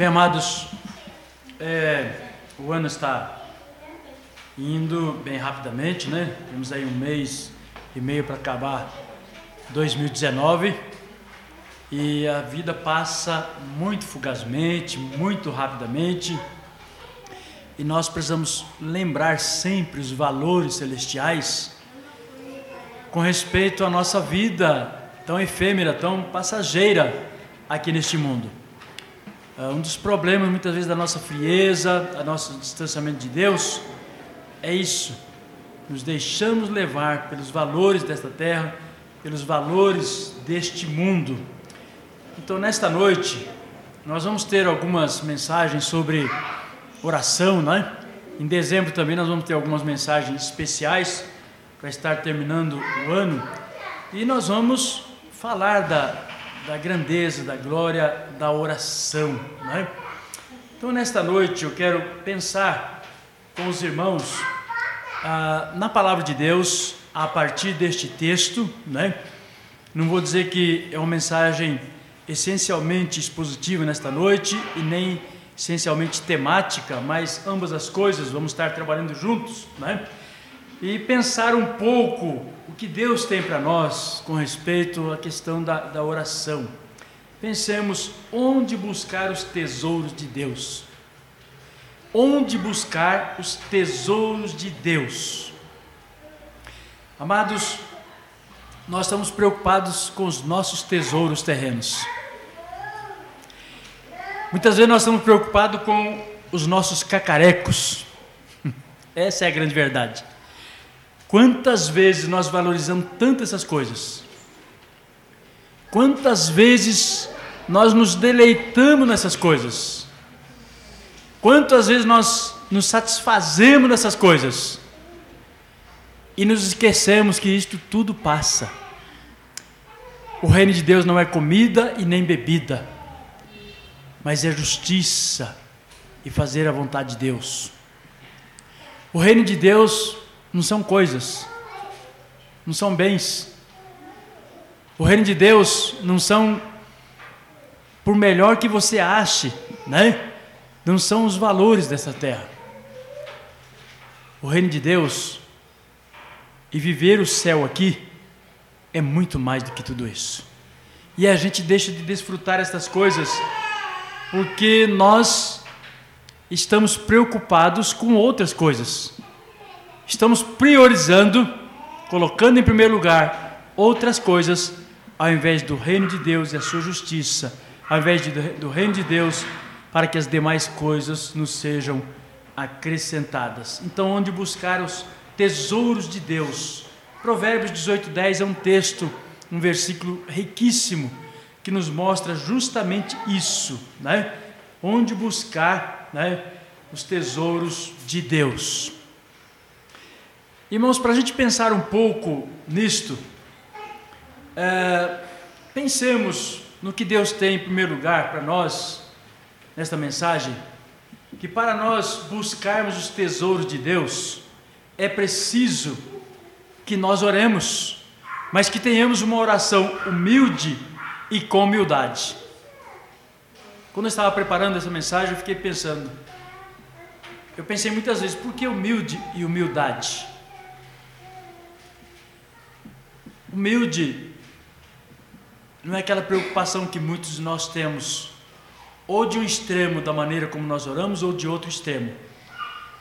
Bem, amados, é, o ano está indo bem rapidamente, né? Temos aí um mês e meio para acabar 2019 e a vida passa muito fugazmente, muito rapidamente e nós precisamos lembrar sempre os valores celestiais com respeito à nossa vida tão efêmera, tão passageira aqui neste mundo. Ah, um dos problemas muitas vezes da nossa frieza, do nosso distanciamento de Deus, é isso. Nos deixamos levar pelos valores desta terra, pelos valores deste mundo. Então, nesta noite, nós vamos ter algumas mensagens sobre oração, né? Em dezembro também nós vamos ter algumas mensagens especiais para estar terminando o ano e nós vamos falar da da grandeza, da glória da oração. Né? Então, nesta noite, eu quero pensar com os irmãos ah, na palavra de Deus a partir deste texto. Né? Não vou dizer que é uma mensagem essencialmente expositiva nesta noite e nem essencialmente temática, mas ambas as coisas vamos estar trabalhando juntos. Né? e pensar um pouco o que Deus tem para nós com respeito à questão da, da oração. Pensemos onde buscar os tesouros de Deus. Onde buscar os tesouros de Deus. Amados, nós estamos preocupados com os nossos tesouros terrenos. Muitas vezes nós estamos preocupados com os nossos cacarecos. Essa é a grande verdade. Quantas vezes nós valorizamos tanto essas coisas? Quantas vezes nós nos deleitamos nessas coisas? Quantas vezes nós nos satisfazemos nessas coisas? E nos esquecemos que isto tudo passa. O reino de Deus não é comida e nem bebida, mas é justiça e fazer a vontade de Deus. O reino de Deus não são coisas, não são bens. O reino de Deus não são, por melhor que você ache, né? Não são os valores dessa terra. O reino de Deus e viver o céu aqui é muito mais do que tudo isso. E a gente deixa de desfrutar essas coisas porque nós estamos preocupados com outras coisas estamos priorizando, colocando em primeiro lugar outras coisas, ao invés do reino de Deus e a sua justiça, ao invés de, do reino de Deus, para que as demais coisas nos sejam acrescentadas. Então, onde buscar os tesouros de Deus? Provérbios 18:10 é um texto, um versículo riquíssimo que nos mostra justamente isso, né? Onde buscar, né, os tesouros de Deus. Irmãos, para a gente pensar um pouco nisto, é, pensemos no que Deus tem em primeiro lugar para nós, nesta mensagem, que para nós buscarmos os tesouros de Deus, é preciso que nós oremos, mas que tenhamos uma oração humilde e com humildade. Quando eu estava preparando essa mensagem, eu fiquei pensando, eu pensei muitas vezes, por que humilde e humildade? Humilde não é aquela preocupação que muitos de nós temos, ou de um extremo da maneira como nós oramos, ou de outro extremo.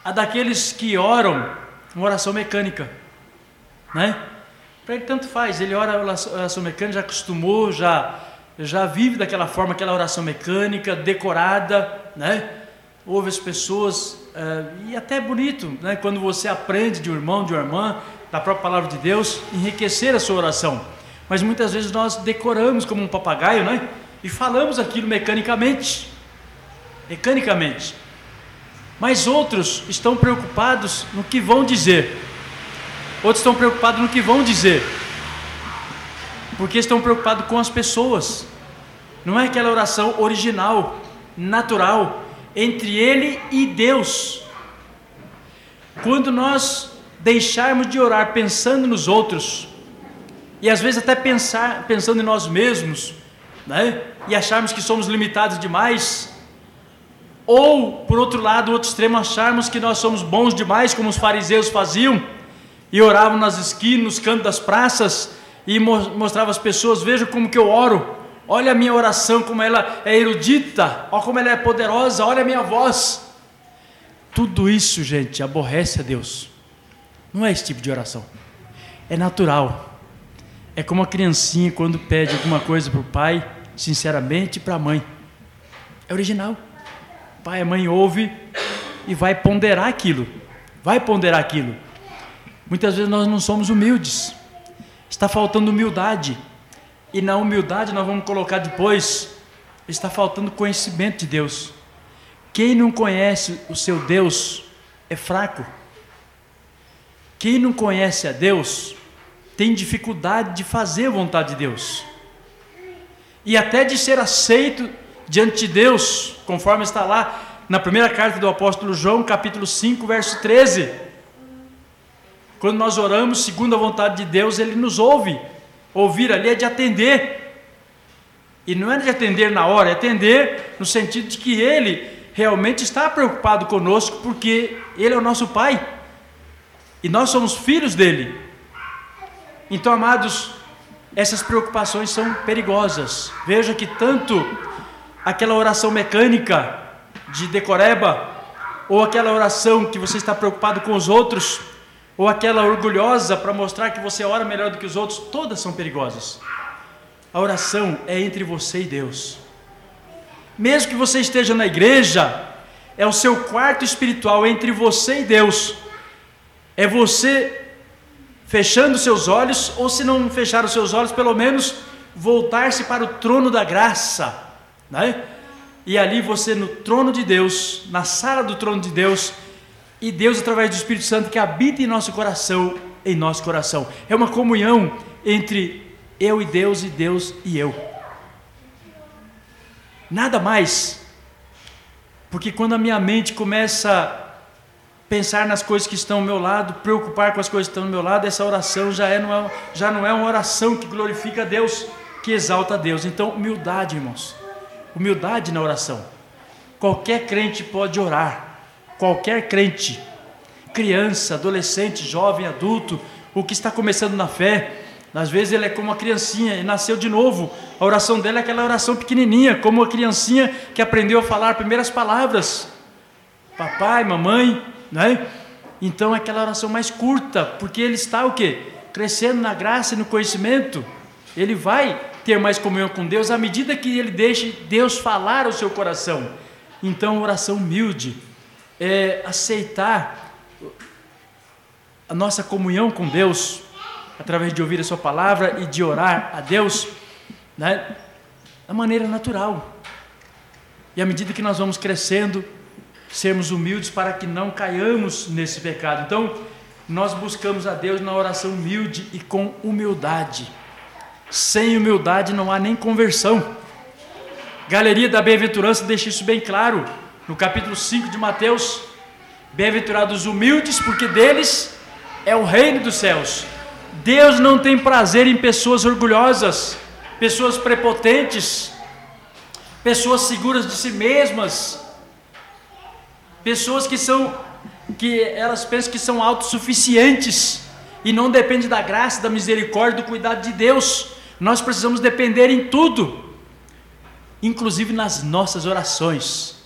A daqueles que oram uma oração mecânica, né? Para ele tanto faz, ele ora oração mecânica, já acostumou, já, já vive daquela forma, aquela oração mecânica, decorada, né? Ouve as pessoas, uh, e até é bonito, né? Quando você aprende de um irmão, de uma irmã, da própria palavra de Deus, enriquecer a sua oração. Mas muitas vezes nós decoramos como um papagaio, né? E falamos aquilo mecanicamente. Mecanicamente. Mas outros estão preocupados no que vão dizer. Outros estão preocupados no que vão dizer. Porque estão preocupados com as pessoas. Não é aquela oração original, natural, entre ele e Deus. Quando nós deixarmos de orar pensando nos outros, e às vezes até pensar, pensando em nós mesmos, né? e acharmos que somos limitados demais, ou, por outro lado, outro extremo, acharmos que nós somos bons demais, como os fariseus faziam, e oravam nas esquinas, nos cantos das praças, e mostravam às pessoas: Veja como que eu oro, olha a minha oração, como ela é erudita, olha como ela é poderosa, olha a minha voz. Tudo isso, gente, aborrece a Deus. Não é esse tipo de oração. É natural. É como a criancinha quando pede alguma coisa para o pai, sinceramente, para a mãe. É original. Pai e a mãe ouve e vai ponderar aquilo. Vai ponderar aquilo. Muitas vezes nós não somos humildes. Está faltando humildade. E na humildade nós vamos colocar depois, está faltando conhecimento de Deus. Quem não conhece o seu Deus é fraco. Quem não conhece a Deus tem dificuldade de fazer a vontade de Deus. E até de ser aceito diante de Deus, conforme está lá na primeira carta do apóstolo João, capítulo 5, verso 13. Quando nós oramos segundo a vontade de Deus, ele nos ouve. Ouvir ali é de atender. E não é de atender na hora, é atender no sentido de que ele realmente está preocupado conosco, porque ele é o nosso pai. E nós somos filhos dele. Então, amados, essas preocupações são perigosas. Veja que tanto aquela oração mecânica de decoreba, ou aquela oração que você está preocupado com os outros, ou aquela orgulhosa para mostrar que você ora melhor do que os outros, todas são perigosas. A oração é entre você e Deus. Mesmo que você esteja na igreja, é o seu quarto espiritual entre você e Deus é você fechando seus olhos, ou se não fechar os seus olhos, pelo menos voltar-se para o trono da graça, né? E ali você no trono de Deus, na sala do trono de Deus, e Deus através do Espírito Santo que habita em nosso coração, em nosso coração. É uma comunhão entre eu e Deus e Deus e eu. Nada mais. Porque quando a minha mente começa pensar nas coisas que estão ao meu lado, preocupar com as coisas que estão ao meu lado, essa oração já, é, não é, já não é uma oração que glorifica a Deus, que exalta a Deus. Então, humildade, irmãos. Humildade na oração. Qualquer crente pode orar. Qualquer crente. Criança, adolescente, jovem, adulto, o que está começando na fé. Às vezes ele é como uma criancinha e nasceu de novo. A oração dele é aquela oração pequenininha, como uma criancinha que aprendeu a falar primeiras palavras. Papai, mamãe, né? Então aquela oração mais curta, porque ele está o quê? Crescendo na graça e no conhecimento. Ele vai ter mais comunhão com Deus à medida que ele deixe Deus falar ao seu coração. Então, oração humilde é aceitar a nossa comunhão com Deus através de ouvir a sua palavra e de orar a Deus, né? Da maneira natural. E à medida que nós vamos crescendo, sermos humildes para que não caiamos nesse pecado. Então, nós buscamos a Deus na oração humilde e com humildade. Sem humildade não há nem conversão. Galeria da Bem-aventurança deixa isso bem claro no capítulo 5 de Mateus. Bem-aventurados humildes, porque deles é o reino dos céus. Deus não tem prazer em pessoas orgulhosas, pessoas prepotentes, pessoas seguras de si mesmas, Pessoas que são que elas pensam que são autossuficientes e não depende da graça, da misericórdia, do cuidado de Deus. Nós precisamos depender em tudo, inclusive nas nossas orações.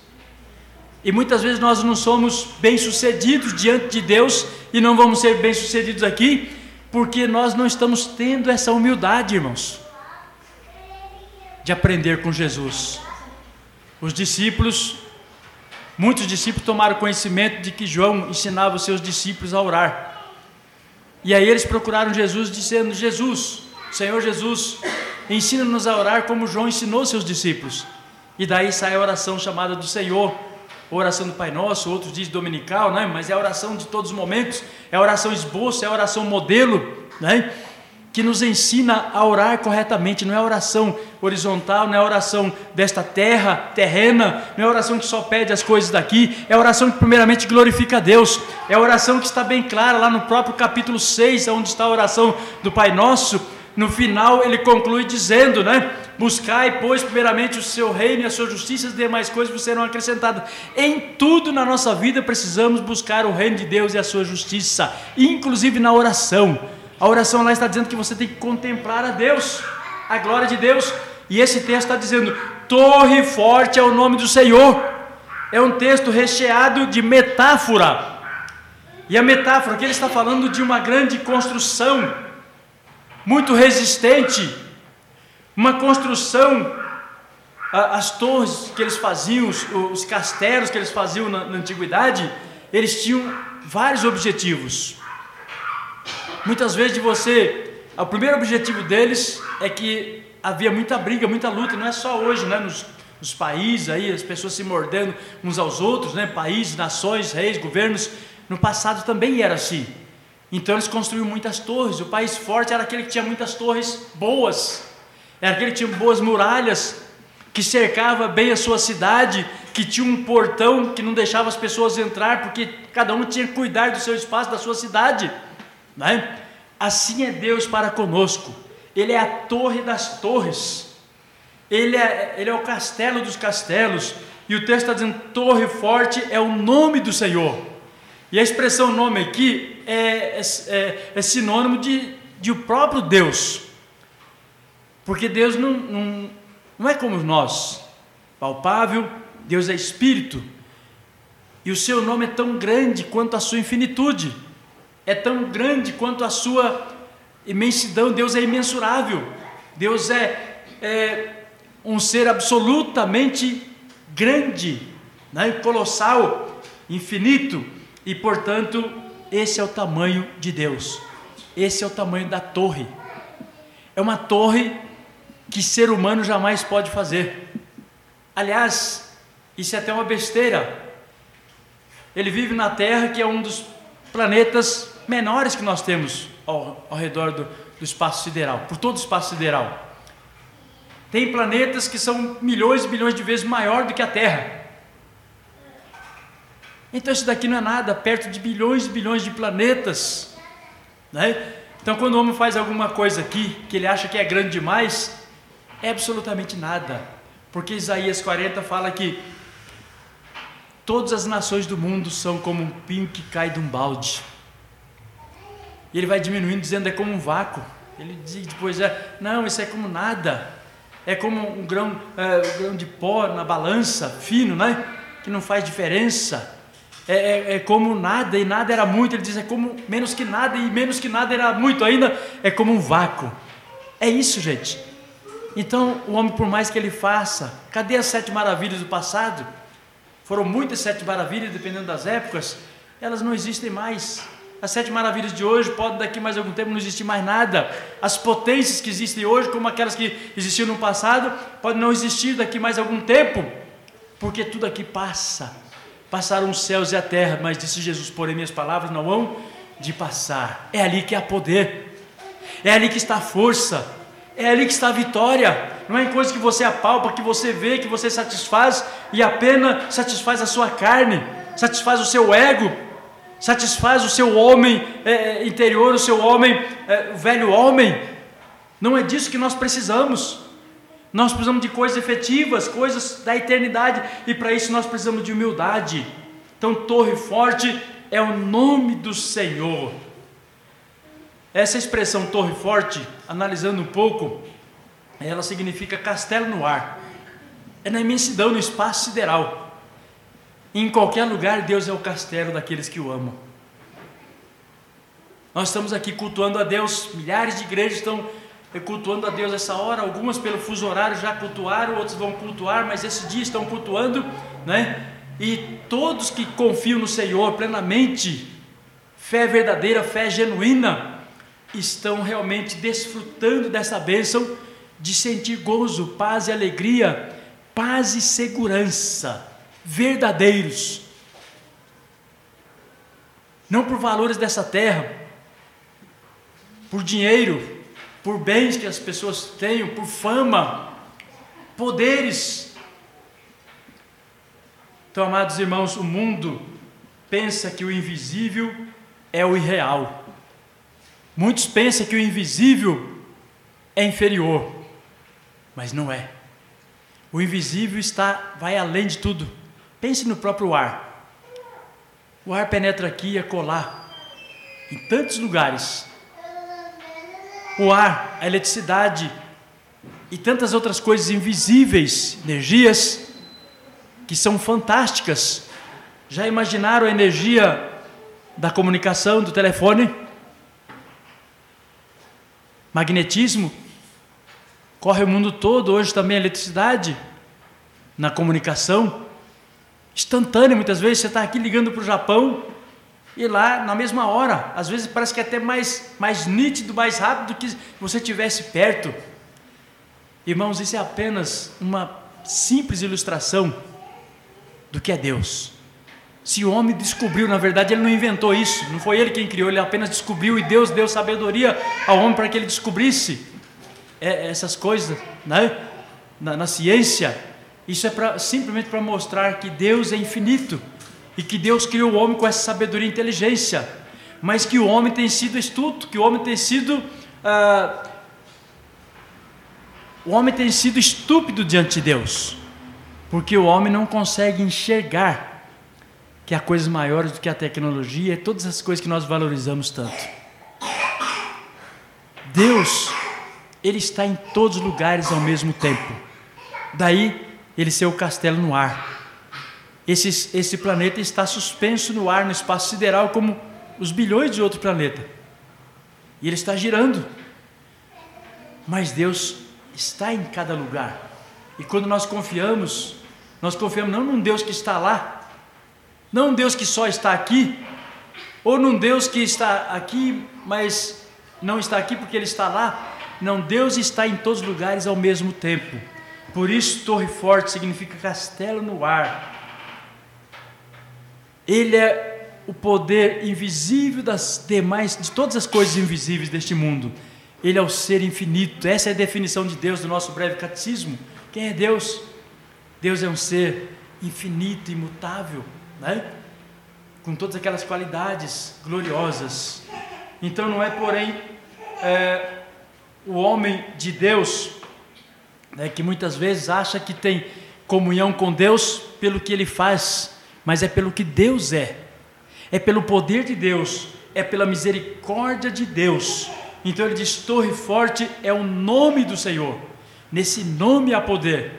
E muitas vezes nós não somos bem-sucedidos diante de Deus e não vamos ser bem-sucedidos aqui, porque nós não estamos tendo essa humildade, irmãos, de aprender com Jesus. Os discípulos Muitos discípulos tomaram conhecimento de que João ensinava os seus discípulos a orar. E aí eles procuraram Jesus, dizendo: Jesus, Senhor Jesus, ensina-nos a orar como João ensinou seus discípulos. E daí sai a oração chamada do Senhor, oração do Pai Nosso, outros dizem dominical, né? mas é a oração de todos os momentos, é a oração esboço, é a oração modelo, né? que nos ensina a orar corretamente, não é oração horizontal, não é oração desta terra terrena, não é oração que só pede as coisas daqui, é oração que primeiramente glorifica a Deus, é oração que está bem clara lá no próprio capítulo 6, onde está a oração do Pai Nosso, no final ele conclui dizendo, né? Buscai, pois, primeiramente o seu reino e a sua justiça, as demais coisas serão acrescentadas. Em tudo na nossa vida precisamos buscar o reino de Deus e a sua justiça, inclusive na oração. A oração lá está dizendo que você tem que contemplar a Deus, a glória de Deus. E esse texto está dizendo: Torre forte é o nome do Senhor. É um texto recheado de metáfora. E a metáfora que ele está falando de uma grande construção, muito resistente, uma construção, as torres que eles faziam, os, castelos que eles faziam na, na antiguidade, eles tinham vários objetivos. Muitas vezes de você, o primeiro objetivo deles é que havia muita briga, muita luta, não é só hoje, né? Nos, nos países aí, as pessoas se mordendo uns aos outros, né? Países, nações, reis, governos. No passado também era assim. Então eles construíram muitas torres. O país forte era aquele que tinha muitas torres boas, era aquele que tinha boas muralhas, que cercava bem a sua cidade, que tinha um portão que não deixava as pessoas entrar, porque cada um tinha que cuidar do seu espaço, da sua cidade. Né? Assim é Deus para conosco. Ele é a torre das torres. Ele é, ele é o castelo dos castelos. E o texto está dizendo: torre forte é o nome do Senhor. E a expressão nome aqui é, é, é sinônimo de, de o próprio Deus. Porque Deus não, não, não é como nós, palpável, Deus é espírito. E o seu nome é tão grande quanto a sua infinitude é tão grande quanto a sua imensidão. Deus é imensurável. Deus é, é um ser absolutamente grande, né? colossal, infinito. E portanto, esse é o tamanho de Deus. Esse é o tamanho da torre. É uma torre que ser humano jamais pode fazer. Aliás, isso é até uma besteira. Ele vive na Terra, que é um dos planetas menores que nós temos ao, ao redor do, do espaço sideral, por todo o espaço sideral. Tem planetas que são milhões e milhões de vezes maior do que a Terra. Então isso daqui não é nada perto de bilhões e bilhões de planetas. Né? Então quando o homem faz alguma coisa aqui que ele acha que é grande demais, é absolutamente nada. Porque Isaías 40 fala que todas as nações do mundo são como um pinho que cai de um balde. E ele vai diminuindo, dizendo é como um vácuo. Ele diz depois, é, não, isso é como nada. É como um grão, é, um grão de pó na balança, fino, né? Que não faz diferença. É, é, é, como nada e nada era muito. Ele diz é como menos que nada e menos que nada era muito ainda. É como um vácuo. É isso, gente. Então, o homem, por mais que ele faça, cadê as sete maravilhas do passado? Foram muitas sete maravilhas, dependendo das épocas. Elas não existem mais. As sete maravilhas de hoje podem daqui mais algum tempo não existir mais nada. As potências que existem hoje, como aquelas que existiam no passado, podem não existir daqui mais algum tempo, porque tudo aqui passa. Passaram os céus e a terra, mas disse Jesus, porém minhas palavras não vão de passar. É ali que há poder. É ali que está a força. É ali que está a vitória. Não é em coisa que você apalpa, que você vê, que você satisfaz e apenas satisfaz a sua carne, satisfaz o seu ego, satisfaz o seu homem é, interior, o seu homem, é, o velho homem. Não é disso que nós precisamos. Nós precisamos de coisas efetivas, coisas da eternidade, e para isso nós precisamos de humildade. Então, torre forte é o nome do Senhor. Essa expressão torre forte, analisando um pouco, ela significa castelo no ar. É na imensidão, no espaço sideral. Em qualquer lugar, Deus é o castelo daqueles que o amam. Nós estamos aqui cultuando a Deus, milhares de igrejas estão cultuando a Deus essa hora, algumas pelo fuso horário já cultuaram, outros vão cultuar, mas esse dia estão cultuando, né? E todos que confiam no Senhor plenamente, fé verdadeira, fé genuína, estão realmente desfrutando dessa bênção de sentir gozo, paz e alegria, paz e segurança verdadeiros. Não por valores dessa terra, por dinheiro, por bens que as pessoas tenham, por fama, poderes. Então, amados irmãos, o mundo pensa que o invisível é o irreal. Muitos pensam que o invisível é inferior. mas não é. O invisível está vai além de tudo. Pense no próprio ar. O ar penetra aqui e acolá, em tantos lugares. O ar, a eletricidade e tantas outras coisas invisíveis, energias que são fantásticas. Já imaginaram a energia da comunicação, do telefone? Magnetismo? Corre o mundo todo, hoje também a eletricidade, na comunicação, instantânea, muitas vezes você está aqui ligando para o Japão e lá na mesma hora, às vezes parece que é até mais, mais nítido, mais rápido do que você estivesse perto. Irmãos, isso é apenas uma simples ilustração do que é Deus. Se o homem descobriu, na verdade, ele não inventou isso, não foi ele quem criou, ele apenas descobriu e Deus deu sabedoria ao homem para que ele descobrisse é, essas coisas né? na, na ciência. Isso é pra, simplesmente para mostrar que Deus é infinito e que Deus criou o homem com essa sabedoria e inteligência, mas que o homem tem sido estúpido, que o homem tem sido. Ah, o homem tem sido estúpido diante de Deus, porque o homem não consegue enxergar que há coisas maiores do que a tecnologia e todas as coisas que nós valorizamos tanto. Deus, Ele está em todos os lugares ao mesmo tempo. Daí, Ele ser o castelo no ar. Esse, esse planeta está suspenso no ar, no espaço sideral, como os bilhões de outros planetas. E ele está girando. Mas Deus está em cada lugar. E quando nós confiamos, nós confiamos não num Deus que está lá, não um Deus que só está aqui, ou num Deus que está aqui, mas não está aqui porque ele está lá. Não, Deus está em todos os lugares ao mesmo tempo. Por isso, Torre Forte significa castelo no ar. Ele é o poder invisível das demais, de todas as coisas invisíveis deste mundo. Ele é o ser infinito. Essa é a definição de Deus do nosso breve catecismo. Quem é Deus? Deus é um ser infinito, imutável né? com todas aquelas qualidades gloriosas. Então não é, porém, é, o homem de Deus né, que muitas vezes acha que tem comunhão com Deus pelo que ele faz, mas é pelo que Deus é, é pelo poder de Deus, é pela misericórdia de Deus. Então ele diz: Torre forte é o nome do Senhor, nesse nome há poder.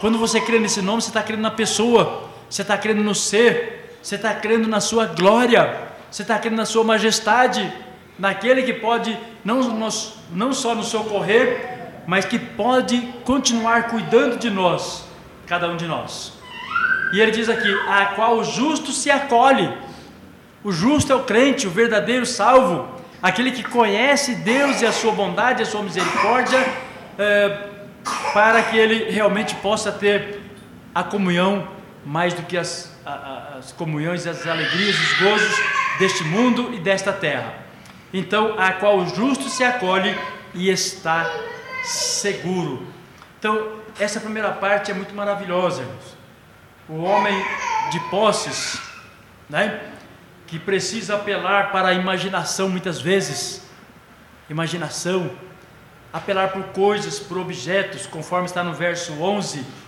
Quando você crê nesse nome, você está crendo na pessoa, você está crendo no ser, você está crendo na sua glória, você está crendo na sua majestade, naquele que pode não, nos, não só nos socorrer, mas que pode continuar cuidando de nós, cada um de nós. E ele diz aqui: a qual o justo se acolhe. O justo é o crente, o verdadeiro salvo, aquele que conhece Deus e a sua bondade, a sua misericórdia, é, para que ele realmente possa ter a comunhão mais do que as, as comunhões, as alegrias, os gozos deste mundo e desta terra. Então, a qual o justo se acolhe e está seguro. Então, essa primeira parte é muito maravilhosa, irmãos. O homem de posses, né, que precisa apelar para a imaginação muitas vezes, imaginação, apelar por coisas, por objetos, conforme está no verso 11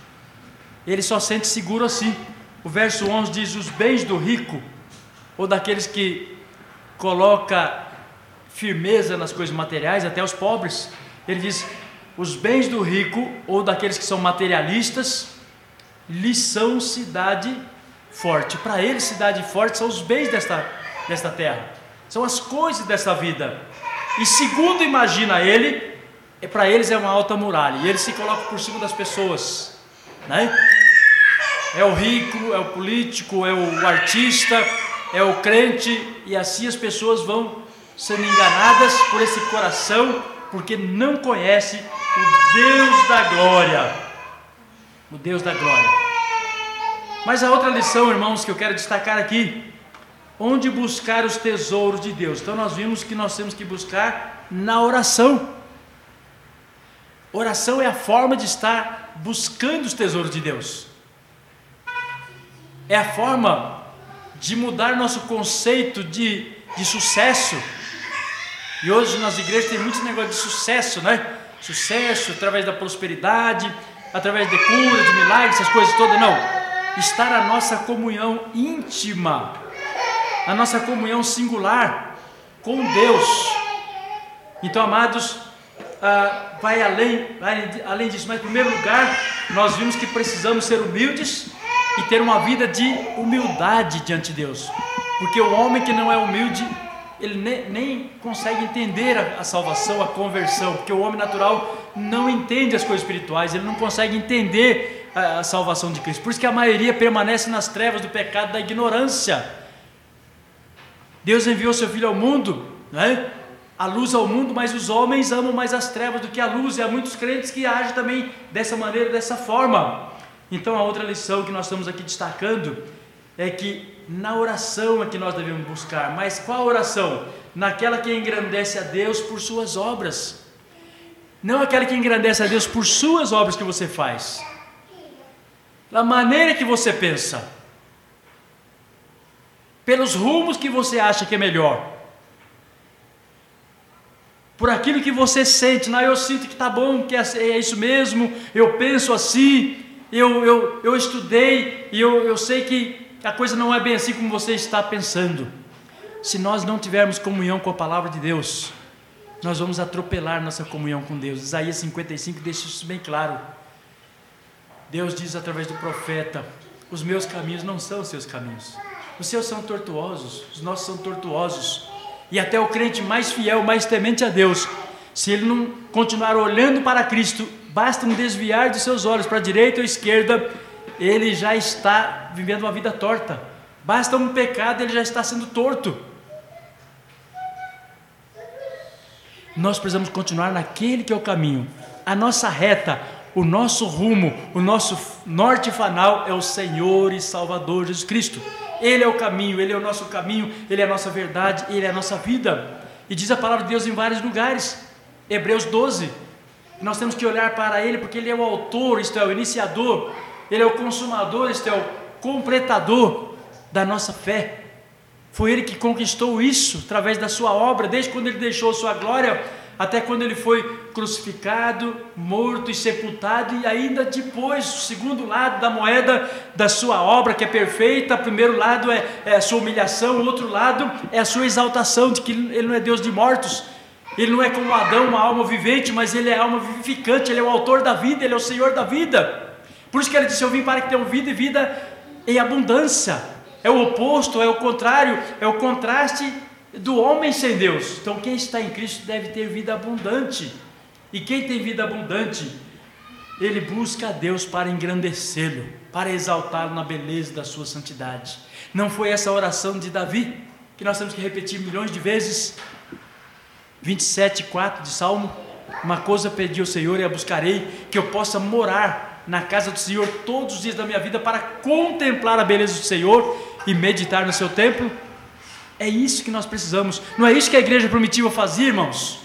ele só sente seguro assim. O verso 11 diz: Os bens do rico, ou daqueles que coloca firmeza nas coisas materiais, até os pobres. Ele diz: Os bens do rico, ou daqueles que são materialistas, lhes são cidade forte. Para eles, cidade forte são os bens desta, desta terra, são as coisas desta vida. E segundo imagina ele, é para eles é uma alta muralha, e ele se coloca por cima das pessoas né? É o rico, é o político, é o artista, é o crente, e assim as pessoas vão sendo enganadas por esse coração, porque não conhece o Deus da glória. O Deus da glória. Mas a outra lição, irmãos, que eu quero destacar aqui, onde buscar os tesouros de Deus. Então nós vimos que nós temos que buscar na oração. Oração é a forma de estar buscando os tesouros de Deus. É a forma de mudar nosso conceito de, de sucesso. E hoje nas igrejas tem muito negócio de sucesso, né? sucesso, através da prosperidade, através de cura, de milagres, essas coisas todas. Não. Estar a nossa comunhão íntima, a nossa comunhão singular com Deus. Então, amados, ah, vai além, além disso. Mas, em primeiro lugar, nós vimos que precisamos ser humildes e ter uma vida de humildade diante de Deus. Porque o homem que não é humilde, ele nem, nem consegue entender a, a, salvação, a conversão, porque o homem natural não entende as coisas espirituais, ele não consegue entender a, a salvação de Cristo. Por isso que a maioria permanece nas trevas do pecado, da ignorância. Deus enviou seu Filho ao mundo, né? a luz ao mundo, mas os homens amam mais as trevas do que a luz, e há muitos crentes que agem também dessa maneira, dessa forma. Então, a outra lição que nós estamos aqui destacando é que na oração é que nós devemos buscar, mas qual oração? Naquela que engrandece a Deus por suas obras, não aquela que engrandece a Deus por suas obras que você faz, da maneira que você pensa, pelos rumos que você acha que é melhor. Por aquilo que você sente, não, eu sinto que está bom, que é, é, isso mesmo, eu penso assim, eu, eu, eu estudei e eu, eu sei que a coisa não é bem assim como você está pensando. Se nós não tivermos comunhão com a palavra de Deus, nós vamos atropelar nossa comunhão com Deus. Isaías 55 deixa isso bem claro. Deus diz através do profeta: Os meus caminhos não são os seus caminhos, os seus são tortuosos, os nossos são tortuosos e até o crente mais fiel, mais temente a Deus, se ele não continuar olhando para Cristo, basta um desviar de seus olhos para a direita ou esquerda, ele já está vivendo uma vida torta. Basta um pecado, ele já está sendo torto. Nós precisamos continuar naquele que é o caminho. A nossa reta, o nosso rumo, o nosso norte fanal é o Senhor e Salvador Jesus Cristo. Ele é o caminho, Ele é o nosso caminho, Ele é a nossa verdade, Ele é a nossa vida. E diz a palavra de Deus em vários lugares. Hebreus 12. Nós temos que olhar para Ele porque Ele é o autor, isto é, o iniciador, Ele é o consumador, isto é, o completador da nossa fé. Foi Ele que conquistou isso através da Sua obra, desde quando Ele deixou Sua glória até quando ele foi crucificado, morto e sepultado, e ainda depois, o segundo lado da moeda da sua obra, que é perfeita, o primeiro lado é, é a sua humilhação, o outro lado é a sua exaltação, de que ele não é Deus de mortos, ele não é como Adão, uma alma vivente, mas ele é alma vivificante, ele é o autor da vida, ele é o Senhor da vida. Por isso que ele disse: Eu vim para que tenham vida e vida em abundância. É o oposto, é o contrário, é o contraste do homem sem Deus. Então, quem está em Cristo deve ter vida abundante. E quem tem vida abundante, ele busca a Deus para engrandecê-lo, para exaltá-lo na beleza da sua santidade. Não foi essa oração de Davi, que nós temos que repetir milhões de vezes? 27, 4 de Salmo. Uma coisa pedi ao Senhor e a buscarei, que eu possa morar na casa do Senhor todos os dias da minha vida para contemplar a beleza do Senhor e meditar no seu templo. É isso que nós precisamos. Não é isso que a igreja primitiva fazia, irmãos?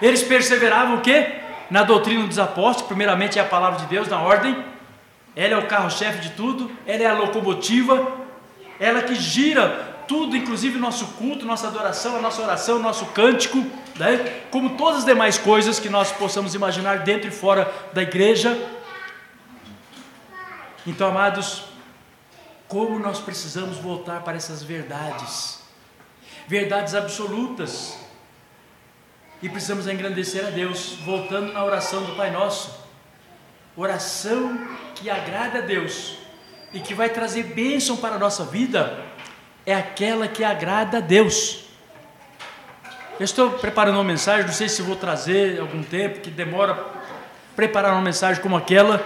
Eles perseveravam o quê? Na doutrina dos apóstolos, primeiramente é a palavra de Deus na ordem. Ela é o carro-chefe de tudo, ela é a locomotiva, ela que gira tudo, inclusive nosso culto, nossa adoração, a nossa oração, nosso cântico, né? como todas as demais coisas que nós possamos imaginar dentro e fora da igreja. Então, amados, como nós precisamos voltar para essas verdades, verdades absolutas, e precisamos engrandecer a Deus, voltando na oração do Pai Nosso, oração que agrada a Deus e que vai trazer bênção para a nossa vida, é aquela que agrada a Deus. Eu estou preparando uma mensagem, não sei se vou trazer algum tempo, que demora preparar uma mensagem como aquela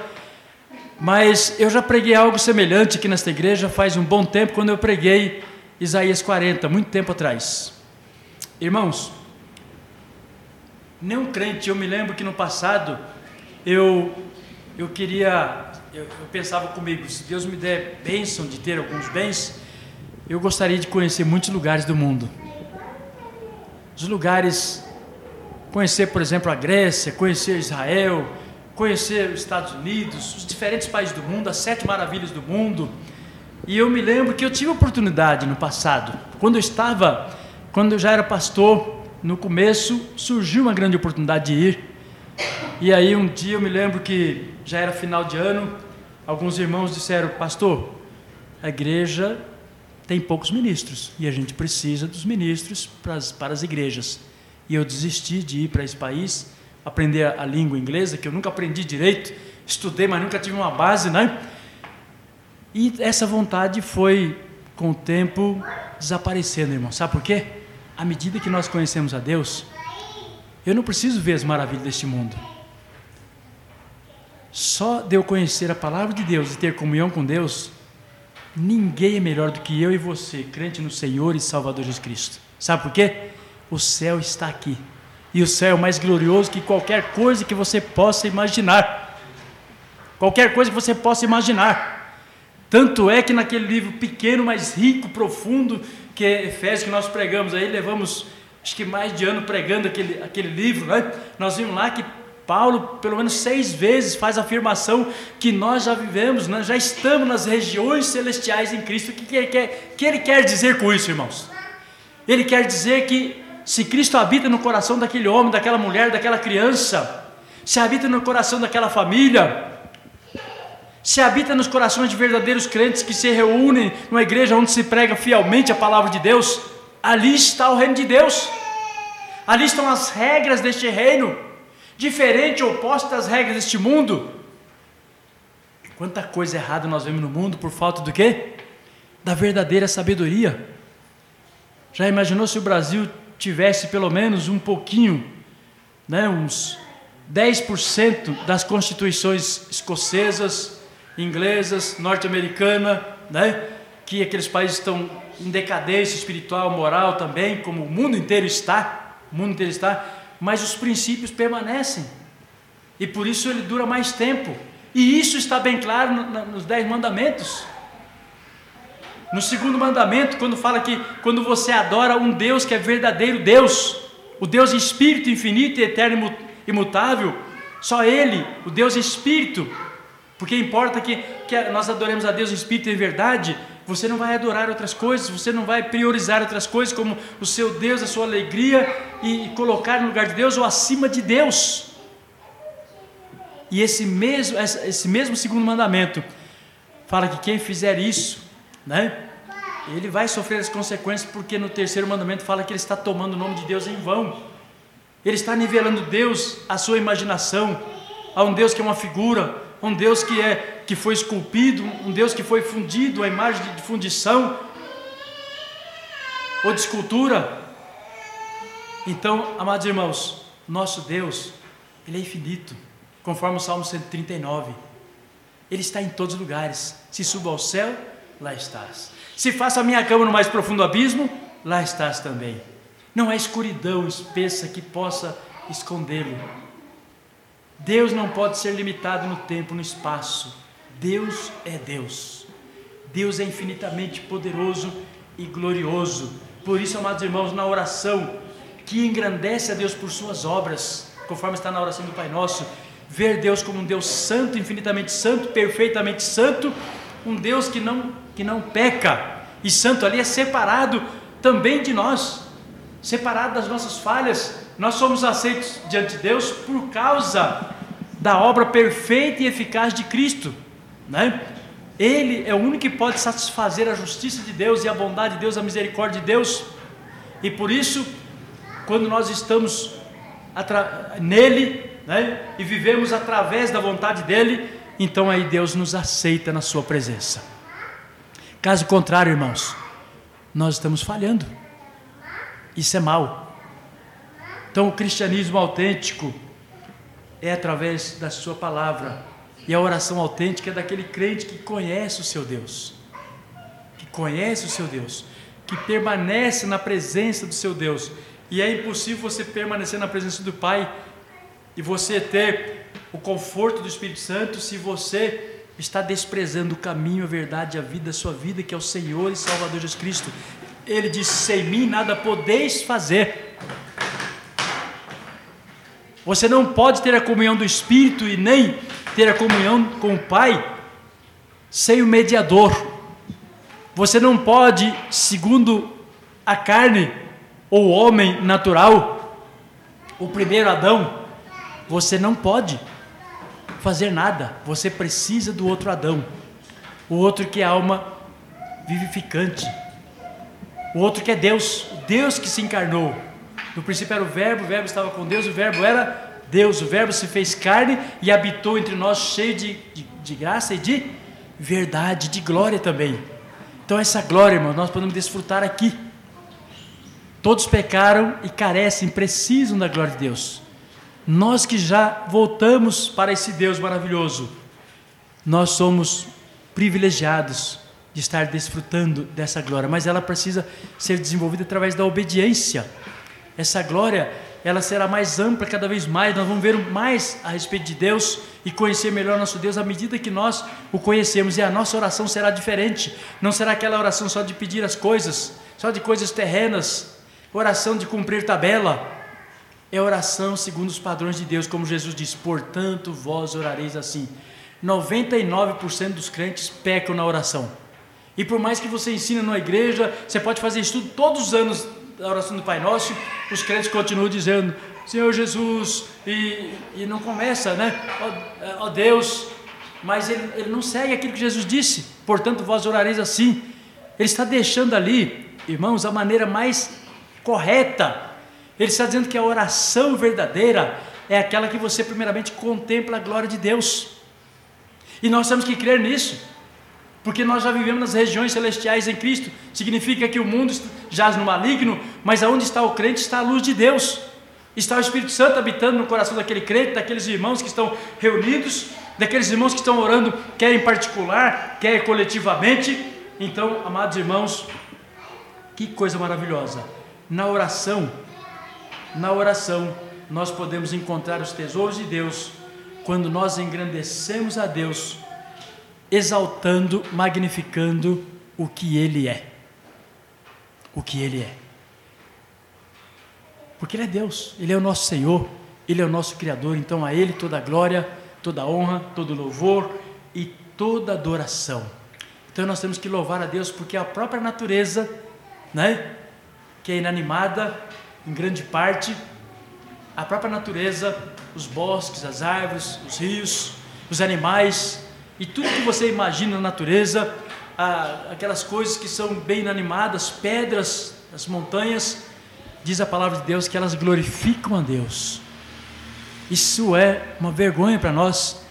mas eu já preguei algo semelhante aqui nesta igreja faz um bom tempo, quando eu preguei Isaías 40, muito tempo atrás. Irmãos, nenhum crente, eu me lembro que no passado eu, eu queria, eu, eu pensava comigo, se Deus me der bênção de ter alguns bens, eu gostaria de conhecer muitos lugares do mundo. Os lugares, conhecer, por exemplo, a Grécia, conhecer Israel, conhecer os Estados Unidos, os diferentes países do mundo, as sete maravilhas do mundo. E eu me lembro que eu tive oportunidade no passado, quando eu estava, quando eu já era pastor, no começo surgiu uma grande oportunidade de ir E aí um dia eu me lembro que já era final de ano, alguns irmãos disseram, pastor, a igreja tem poucos ministros e a gente precisa dos ministros para as, para as igrejas. E eu desisti de ir para esse país, aprender a, língua inglesa, que eu nunca aprendi direito, estudei, mas nunca tive uma base, né? E essa vontade foi, com o tempo, desaparecendo, irmão. Sabe por quê? À medida que nós conhecemos a Deus, eu não preciso ver as maravilhas deste mundo. Só de eu conhecer a palavra de Deus e ter comunhão com Deus, ninguém é melhor do que eu e você, crente no Senhor e Salvador Jesus Cristo. Sabe por quê? O céu está aqui. E o céu é mais glorioso que qualquer coisa que você possa imaginar. Qualquer coisa que você possa imaginar. Tanto é que naquele livro pequeno, mas rico, profundo, que é Efésios que nós pregamos aí, levamos acho que mais de ano pregando aquele, aquele livro, né? nós vimos lá que Paulo, pelo menos seis vezes, faz a afirmação que nós já vivemos, nós já estamos nas regiões celestiais em Cristo. O que, que, ele quer, que ele quer dizer com isso, irmãos? Ele quer dizer que se Cristo habita no coração daquele homem, daquela mulher, daquela criança, se habita no coração daquela família, se habita nos corações de verdadeiros crentes que se reúnem numa igreja onde se prega fielmente a palavra de Deus, ali está o reino de Deus, ali estão as regras deste reino diferente ou oposta das regras deste mundo. Quanta coisa errada nós vemos no mundo por falta do quê? Da verdadeira sabedoria. Já imaginou se o Brasil tivesse pelo menos um pouquinho, né, uns 10% das constituições escocesas, inglesas, norte-americana, né, que aqueles países estão em decadência espiritual, moral também, como o mundo inteiro está, o mundo inteiro está, mas os princípios permanecem. E por isso ele dura mais tempo. E isso está bem claro nos dez mandamentos. No segundo mandamento, quando fala que quando você adora um Deus que é verdadeiro Deus, o Deus Espírito infinito e eterno imutável, só Ele, o Deus Espírito, porque importa que, que nós adoremos a Deus Espírito e em verdade, você não vai adorar outras coisas, você não vai priorizar outras coisas como o seu Deus, a sua alegria e, e colocar no lugar de Deus ou acima de Deus. E esse mesmo, esse mesmo segundo mandamento fala que quem fizer isso, né, ele vai sofrer as consequências, porque no terceiro mandamento fala que ele está tomando o nome de Deus em vão. Ele está nivelando Deus à sua imaginação, a um Deus que é uma figura, um Deus que é que foi esculpido, um Deus que foi fundido, a imagem de fundição ou de escultura. Então, amados irmãos, nosso Deus, ele é infinito, conforme o Salmo 139. Ele está em todos os lugares. Se suba ao céu, lá estás. Se faça a minha cama no mais profundo abismo, lá estás também. Não há escuridão espessa que possa escondê-lo. Deus não pode ser limitado no tempo, no espaço. Deus é Deus. Deus é infinitamente poderoso e glorioso. Por isso, amados irmãos, na oração que engrandece a Deus por suas obras, conforme está na oração do Pai Nosso, ver Deus como um Deus santo, infinitamente santo, perfeitamente santo, um Deus que não que não peca. E santo ali é separado também de nós, separado das nossas falhas, nós somos aceitos diante de Deus por causa da obra perfeita e eficaz de Cristo, né? Ele é o único que pode satisfazer a justiça de Deus e a bondade de Deus, a misericórdia de Deus. E por isso, quando nós estamos nele, né, e vivemos através da vontade dele, então aí Deus nos aceita na sua presença. Caso contrário, irmãos, nós estamos falhando. Isso é mal. Então, o cristianismo autêntico é através da Sua palavra, e a oração autêntica é daquele crente que conhece o seu Deus, que conhece o seu Deus, que permanece na presença do seu Deus. E é impossível você permanecer na presença do Pai e você ter o conforto do Espírito Santo se você está desprezando o caminho, a verdade, a vida, a sua vida, que é o Senhor e Salvador Jesus Cristo. Ele disse: Sem mim nada podeis fazer. Você não pode ter a comunhão do Espírito e nem ter a comunhão com o Pai sem o mediador. Você não pode, segundo a carne ou o homem natural, o primeiro Adão, você não pode fazer nada. Você precisa do outro Adão. O outro que é alma vivificante. O outro que é Deus, Deus que se encarnou. No princípio era o Verbo, o Verbo estava com Deus, o Verbo era Deus. O Verbo se fez carne e habitou entre nós, cheio de, de, de graça e de verdade, de glória também. Então, essa glória, irmão, nós podemos desfrutar aqui. Todos pecaram e carecem, precisam da glória de Deus. Nós que já voltamos para esse Deus maravilhoso, nós somos privilegiados de estar desfrutando dessa glória, mas ela precisa ser desenvolvida através da obediência. Essa glória, ela será mais ampla cada vez mais, nós vamos ver mais a respeito de Deus e conhecer melhor nosso Deus à medida que nós o conhecemos, e a nossa oração será diferente, não será aquela oração só de pedir as coisas, só de coisas terrenas, oração de cumprir tabela, é oração segundo os padrões de Deus, como Jesus diz: portanto, vós orareis assim. 99% dos crentes pecam na oração. E por mais que você ensine na igreja, você pode fazer estudo todos os anos da oração do Pai Nosso, os crentes continuam dizendo: Senhor Jesus, e, e não começa, né? Ó oh, oh Deus, mas ele, ele não segue aquilo que Jesus disse, portanto vós orareis assim. Ele está deixando ali, irmãos, a maneira mais correta. Ele está dizendo que a oração verdadeira é aquela que você primeiramente contempla a glória de Deus. E nós temos que crer nisso, porque nós já vivemos nas regiões celestiais em Cristo. Significa que o mundo jaz no maligno, mas aonde está o crente está a luz de Deus. Está o Espírito Santo habitando no coração daquele crente, daqueles irmãos que estão reunidos, daqueles irmãos que estão orando, quer em particular, quer coletivamente. Então, amados irmãos, que coisa maravilhosa. Na oração, na oração, nós podemos encontrar os tesouros de Deus quando nós engrandecemos a Deus, exaltando, magnificando o que Ele é. O que Ele é. Porque Ele é Deus, Ele é o nosso Senhor, Ele é o nosso Criador, então a Ele toda a glória, toda a honra, todo o louvor e toda adoração. Então nós temos que louvar a Deus porque a própria natureza, né, que é inanimada em grande parte, a própria natureza, os bosques, as árvores, os rios, os animais e tudo que você imagina na natureza, aquelas coisas que são bem inanimadas, pedras, as montanhas, diz a palavra de Deus que elas glorificam a Deus. Isso é uma vergonha para nós.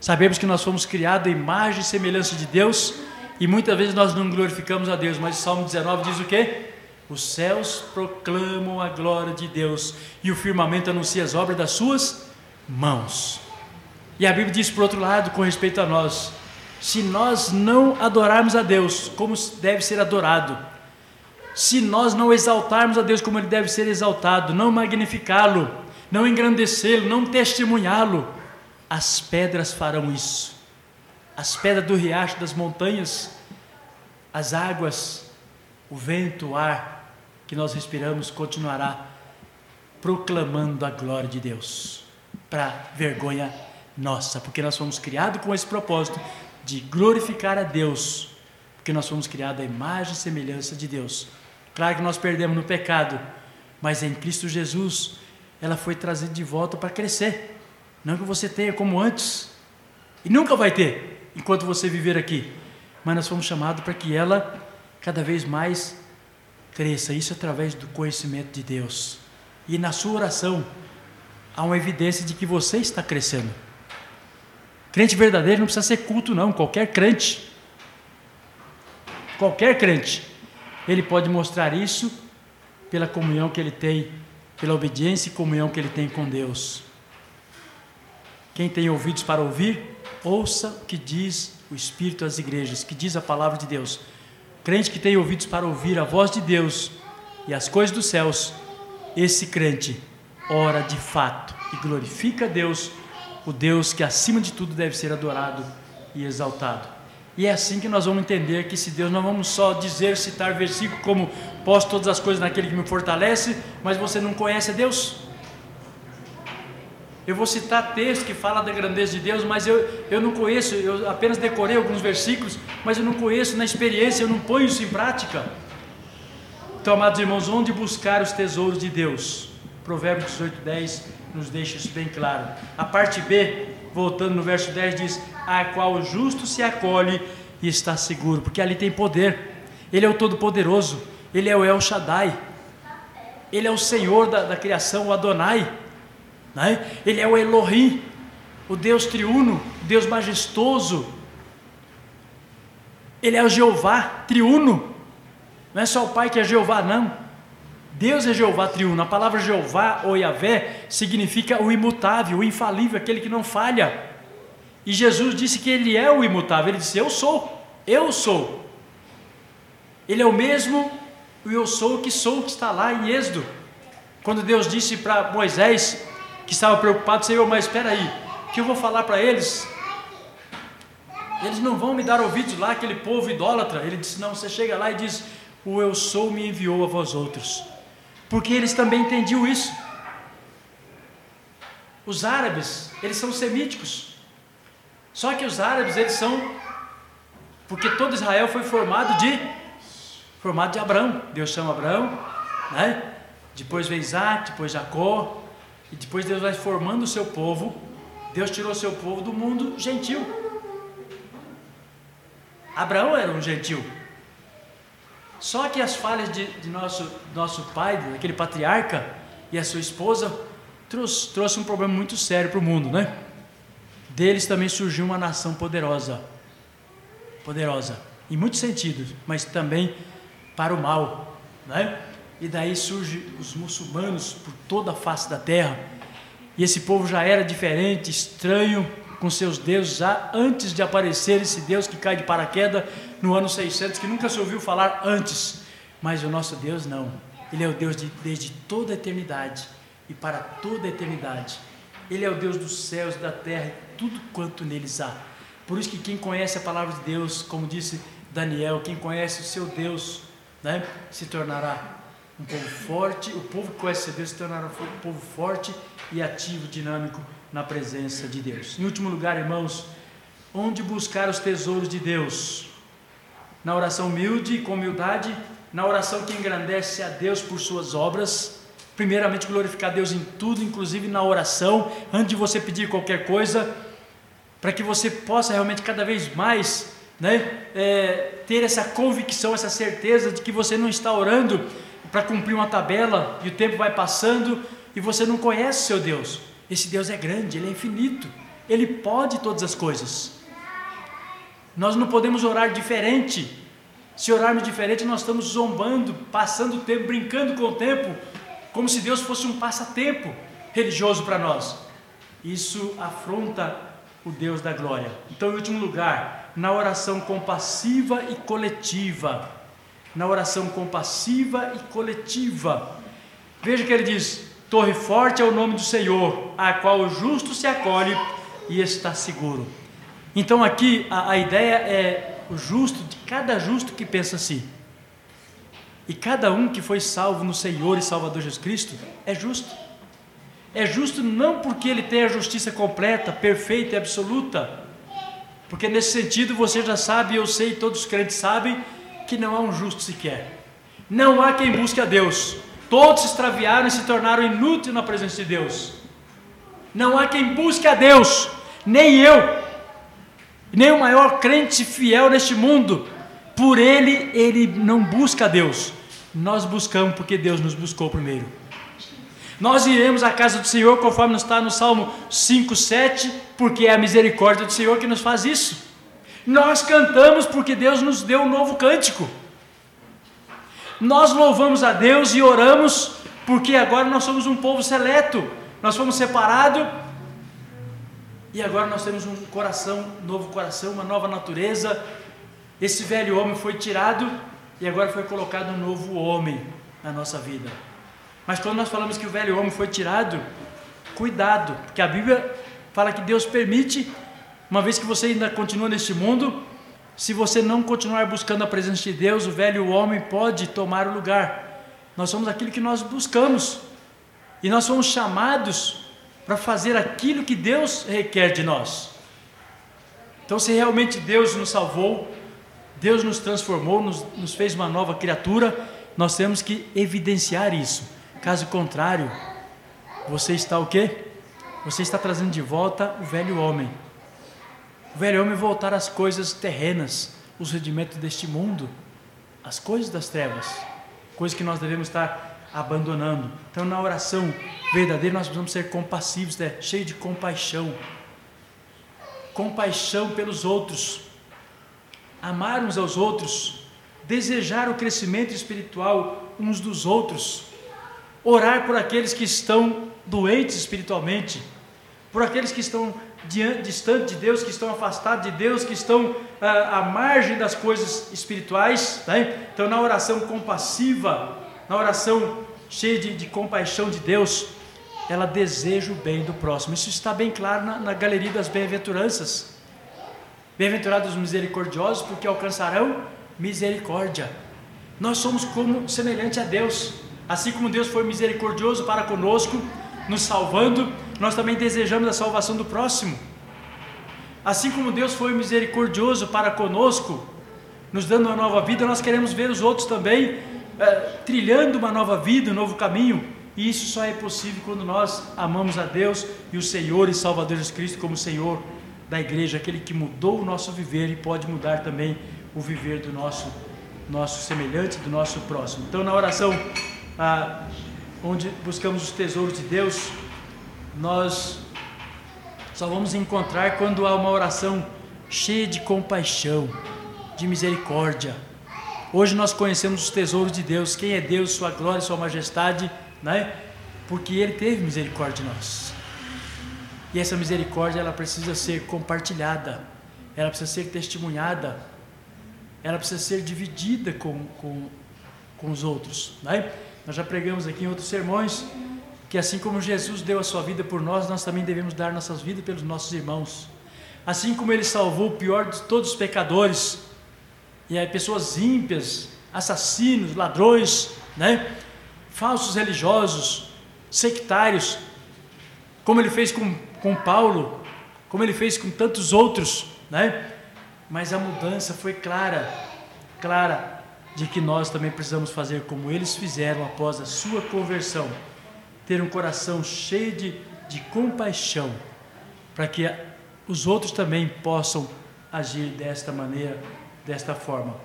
Sabemos que nós fomos criados em imagem e semelhança de Deus e muitas vezes nós não glorificamos a Deus, mas o Salmo 19 diz o quê? Os céus proclamam a glória de Deus e o firmamento anuncia as obras das suas mãos. E a Bíblia diz por outro lado, com respeito a nós, se nós não adorarmos a Deus como deve ser adorado, se nós não exaltarmos a Deus como ele deve ser exaltado, não magnificá-lo, não engrandecê-lo, não testemunhá-lo, as pedras farão isso. As pedras do riacho, das montanhas, as águas, o vento, o ar que nós respiramos continuará proclamando a glória de Deus, para vergonha nossa, porque nós fomos criados com esse propósito de glorificar a Deus, porque nós fomos criados à imagem e semelhança de Deus. Claro que nós perdemos no pecado, mas em Cristo Jesus ela foi trazida de volta para crescer. Não que você tenha como antes, e nunca vai ter enquanto você viver aqui, mas nós fomos chamados para que ela cada vez mais cresça, isso através do conhecimento de Deus. E na sua oração há uma evidência de que você está crescendo. Crente verdadeiro não precisa ser culto, não, qualquer crente. Qualquer crente ele pode mostrar isso pela comunhão que ele tem, pela obediência e comunhão que ele tem com Deus. Quem tem ouvidos para ouvir, ouça o que diz o Espírito às igrejas, que diz a palavra de Deus. Crente que tem ouvidos para ouvir a voz de Deus e as coisas dos céus, esse crente ora de fato e glorifica a Deus, o Deus que acima de tudo deve ser adorado e exaltado. E é assim que nós vamos entender que se Deus não vamos só dizer, citar versículo como posso todas as coisas naquele que me fortalece, mas você não conhece a Deus. Eu vou citar texto que fala da grandeza de Deus, mas eu, eu não conheço, eu apenas decorei alguns versículos, mas eu não conheço na experiência, eu não ponho isso em prática. Então, amados irmãos, onde buscar os tesouros de Deus? Provérbios 18, 10 nos deixa isso bem claro. A parte B, voltando no verso 10, diz: A qual o justo se acolhe e está seguro, porque ali tem poder. Ele é o Todo-Poderoso, ele é o El Shaddai, ele é o Senhor da, da criação, o Adonai, né? ele é o Elohim, o Deus triuno, Deus majestoso, ele é o Jeová triuno, não é só o Pai que é Jeová, não. Deus é Jeová triuno. A palavra Jeová ou Yahvé significa o imutável, o infalível, aquele que não falha. E Jesus disse que ele é o imutável. Ele disse: Eu sou, eu sou. Ele é o mesmo, o eu sou o que sou, que está lá em Êxodo. Quando Deus disse para Moisés, que estava preocupado, Senhor, mas espera aí, que eu vou falar para eles? Eles não vão me dar ouvidos lá, aquele povo idólatra. Ele disse: Não, você chega lá e diz: O eu sou me enviou a vós outros porque eles também entendiam isso. Os árabes, eles são semíticos. Só que os árabes, eles são porque todo Israel foi formado de formado de Abraão. Deus chama Abraão, né? Depois veio Isaac, depois Jacó, e depois Deus vai formando o seu povo. Deus tirou o seu povo do mundo gentil. Abraão era um gentil. Só que as falhas de, de nosso, nosso pai, daquele patriarca, e a sua esposa, trouxe, trouxe um problema muito sério para o mundo, né? Deles também surgiu uma nação poderosa. Poderosa, em muitos sentidos, mas também para o mal, né? E daí surgem os muçulmanos por toda a face da terra. E esse povo já era diferente, estranho com seus deuses, já antes de aparecer esse Deus que cai de paraquedas no ano 600 que nunca se ouviu falar antes. Mas o nosso Deus não. Ele é o Deus de, desde toda a eternidade e para toda a eternidade. Ele é o Deus dos céus da terra e tudo quanto neles há. Por isso que quem conhece a palavra de Deus, como disse Daniel, quem conhece o seu Deus, né, se tornará um povo forte. O povo que conhece Deus se tornará um povo forte e ativo, dinâmico na presença de Deus. Em último lugar, irmãos, onde buscar os tesouros de Deus? na oração humilde com humildade, na oração que engrandece a Deus por suas obras, primeiramente glorificar Deus em tudo, inclusive na oração, antes de você pedir qualquer coisa, para que você possa realmente cada vez mais né, é, ter essa convicção, essa certeza de que você não está orando para cumprir uma tabela e o tempo vai passando e você não conhece seu Deus. Esse Deus é grande, ele é infinito, ele pode todas as coisas. Nós não podemos orar diferente. Se orarmos diferente, nós estamos zombando, passando o tempo, brincando com o tempo, como se Deus fosse um passatempo religioso para nós. Isso afronta o Deus da glória. Então, em último lugar, na oração compassiva e coletiva. Na oração compassiva e coletiva. Veja que ele diz: Torre forte é o nome do Senhor, a qual o justo se acolhe e está seguro. Então aqui a, a ideia é o justo, de cada justo que pensa assim. E cada um que foi salvo no Senhor e Salvador Jesus Cristo é justo. É justo não porque ele tem a justiça completa, perfeita e absoluta, porque nesse sentido você já sabe, eu sei, todos os crentes sabem, que não há um justo sequer. Não há quem busque a Deus. Todos se extraviaram e se tornaram inúteis na presença de Deus. Não há quem busque a Deus, nem eu nem o maior crente fiel neste mundo, por ele, ele não busca a Deus. Nós buscamos porque Deus nos buscou primeiro. Nós iremos à casa do Senhor, conforme está no Salmo 5, 7, porque é a misericórdia do Senhor que nos faz isso. Nós cantamos porque Deus nos deu um novo cântico. Nós louvamos a Deus e oramos porque agora nós somos um povo seleto. Nós fomos separados e agora nós temos um coração, um novo coração, uma nova natureza. Esse velho homem foi tirado e agora foi colocado um novo homem na nossa vida. Mas quando nós falamos que o velho homem foi tirado, cuidado, porque a Bíblia fala que Deus permite, uma vez que você ainda continua neste mundo, se você não continuar buscando a presença de Deus, o velho homem pode tomar o lugar. Nós somos aquilo que nós buscamos. E nós somos chamados para fazer aquilo que Deus requer de nós. Então, se realmente Deus nos salvou, Deus nos transformou, nos, nos fez uma nova criatura, nós temos que evidenciar isso. Caso contrário, você está o quê? Você está trazendo de volta o velho homem. O velho homem voltar às coisas terrenas, os rudimentos deste mundo, as coisas das trevas, coisas que nós devemos estar abandonando. Então, na oração verdadeira, nós precisamos ser compassivos, né? cheio de compaixão. Compaixão pelos outros, amar uns aos outros, desejar o crescimento espiritual uns dos outros, orar por aqueles que estão doentes espiritualmente, por aqueles que estão distante de Deus, que estão afastados de Deus, que estão ah, à margem das coisas espirituais. Né? Então, na oração compassiva, na oração cheia de, de, compaixão de Deus, ela deseja o bem do próximo. Isso está bem claro na, na galeria das bem-aventuranças. Bem-aventurados os misericordiosos, porque alcançarão misericórdia. Nós somos como semelhante a Deus. Assim como Deus foi misericordioso para conosco, nos salvando, nós também desejamos a salvação do próximo. Assim como Deus foi misericordioso para conosco, nos dando uma nova vida, nós queremos ver os outros também é, trilhando uma nova vida, um novo caminho. E isso só é possível quando nós amamos a Deus e o Senhor e Salvador Jesus Cristo como Senhor da igreja, aquele que mudou o nosso viver e pode mudar também o viver do nosso nosso semelhante, do nosso próximo. Então, na oração ah, onde buscamos os tesouros de Deus, nós só vamos encontrar quando há uma oração cheia de compaixão, de misericórdia. Hoje nós conhecemos os tesouros de Deus, quem é Deus, Sua glória, Sua majestade, né? porque Ele teve misericórdia de nós. E essa misericórdia ela precisa ser compartilhada, ela precisa ser testemunhada, ela precisa ser dividida com, com, com os outros. Né? Nós já pregamos aqui em outros sermões que assim como Jesus deu a sua vida por nós, nós também devemos dar nossas vidas pelos nossos irmãos. Assim como ele salvou o pior de todos os pecadores, e aí pessoas ímpias, assassinos, ladrões, né? falsos religiosos, sectários, como ele fez com, com Paulo, como ele fez com tantos outros, né? mas a mudança foi clara, clara, de que nós também precisamos fazer como eles fizeram após a sua conversão ter um coração cheio de, de compaixão, para que os outros também possam agir desta maneira, desta forma.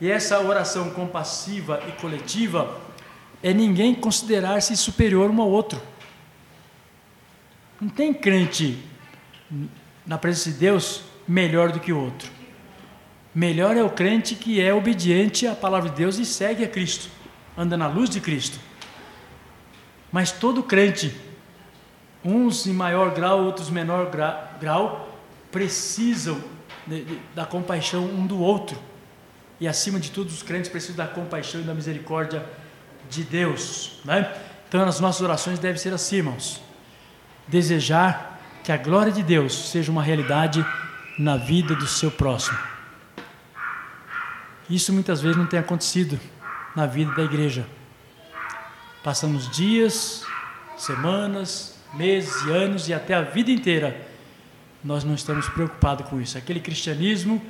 E essa oração compassiva e coletiva é ninguém considerar-se superior um ao outro. Não tem crente na presença de Deus melhor do que o outro. Melhor é o crente que é obediente à palavra de Deus e segue a Cristo, anda na luz de Cristo. Mas todo crente, uns em maior grau, outros em menor grau, precisam da compaixão um do outro. E acima de tudo, os crentes precisam da compaixão e da misericórdia de Deus. Né? Então, as nossas orações devem ser assim, irmãos. Desejar que a glória de Deus seja uma realidade na vida do seu próximo. Isso muitas vezes não tem acontecido na vida da igreja. Passamos dias, semanas, meses e anos e até a vida inteira nós não estamos preocupados com isso. Aquele cristianismo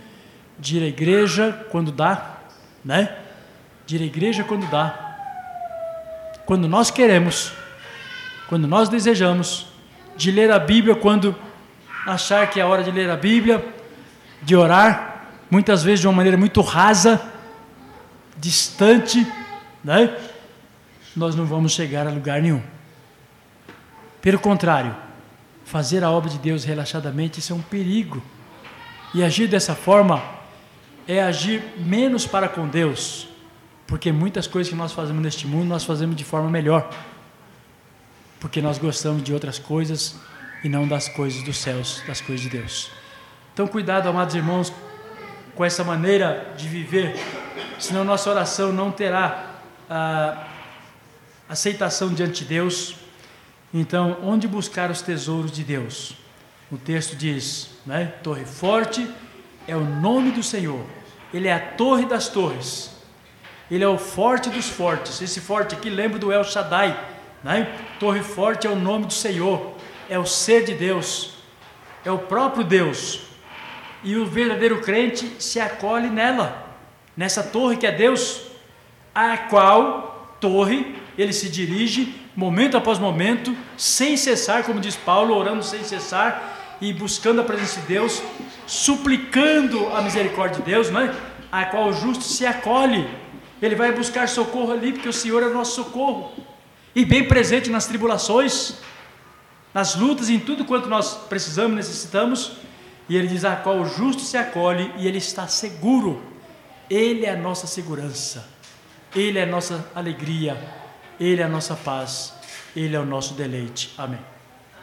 de ir à igreja quando dá, né? De ir à igreja quando dá. Quando nós queremos, quando nós desejamos, de ler a Bíblia quando achar que é a hora de ler a Bíblia, de orar, muitas vezes de uma maneira muito rasa, distante, né? Nós não vamos chegar a lugar nenhum. Pelo contrário, fazer a obra de Deus relaxadamente, isso é um perigo. E agir dessa forma é agir menos para com Deus, porque muitas coisas que nós fazemos neste mundo, nós fazemos de forma melhor, porque nós gostamos de outras coisas e não das coisas dos céus, das coisas de Deus. Então, cuidado, amados irmãos, com essa maneira de viver, senão nossa oração não terá. Ah, aceitação diante de Deus. Então, onde buscar os tesouros de Deus? O texto diz, né? Torre forte é o nome do Senhor. Ele é a torre das torres. Ele é o forte dos fortes. Esse forte aqui lembra do El Shaddai, né? Torre forte é o nome do Senhor. É o ser de Deus. É o próprio Deus. E o verdadeiro crente se acolhe nela, nessa torre que é Deus, a qual torre ele se dirige, momento após momento, sem cessar, como diz Paulo, orando sem cessar e buscando a presença de Deus, suplicando a misericórdia de Deus, não é? a qual o justo se acolhe. Ele vai buscar socorro ali, porque o Senhor é o nosso socorro. E bem presente nas tribulações, nas lutas, em tudo quanto nós precisamos, necessitamos. E ele diz: a qual o justo se acolhe e ele está seguro. Ele é a nossa segurança, Ele é a nossa alegria, Ele é a nossa paz, Ele é o nosso deleite. Amém.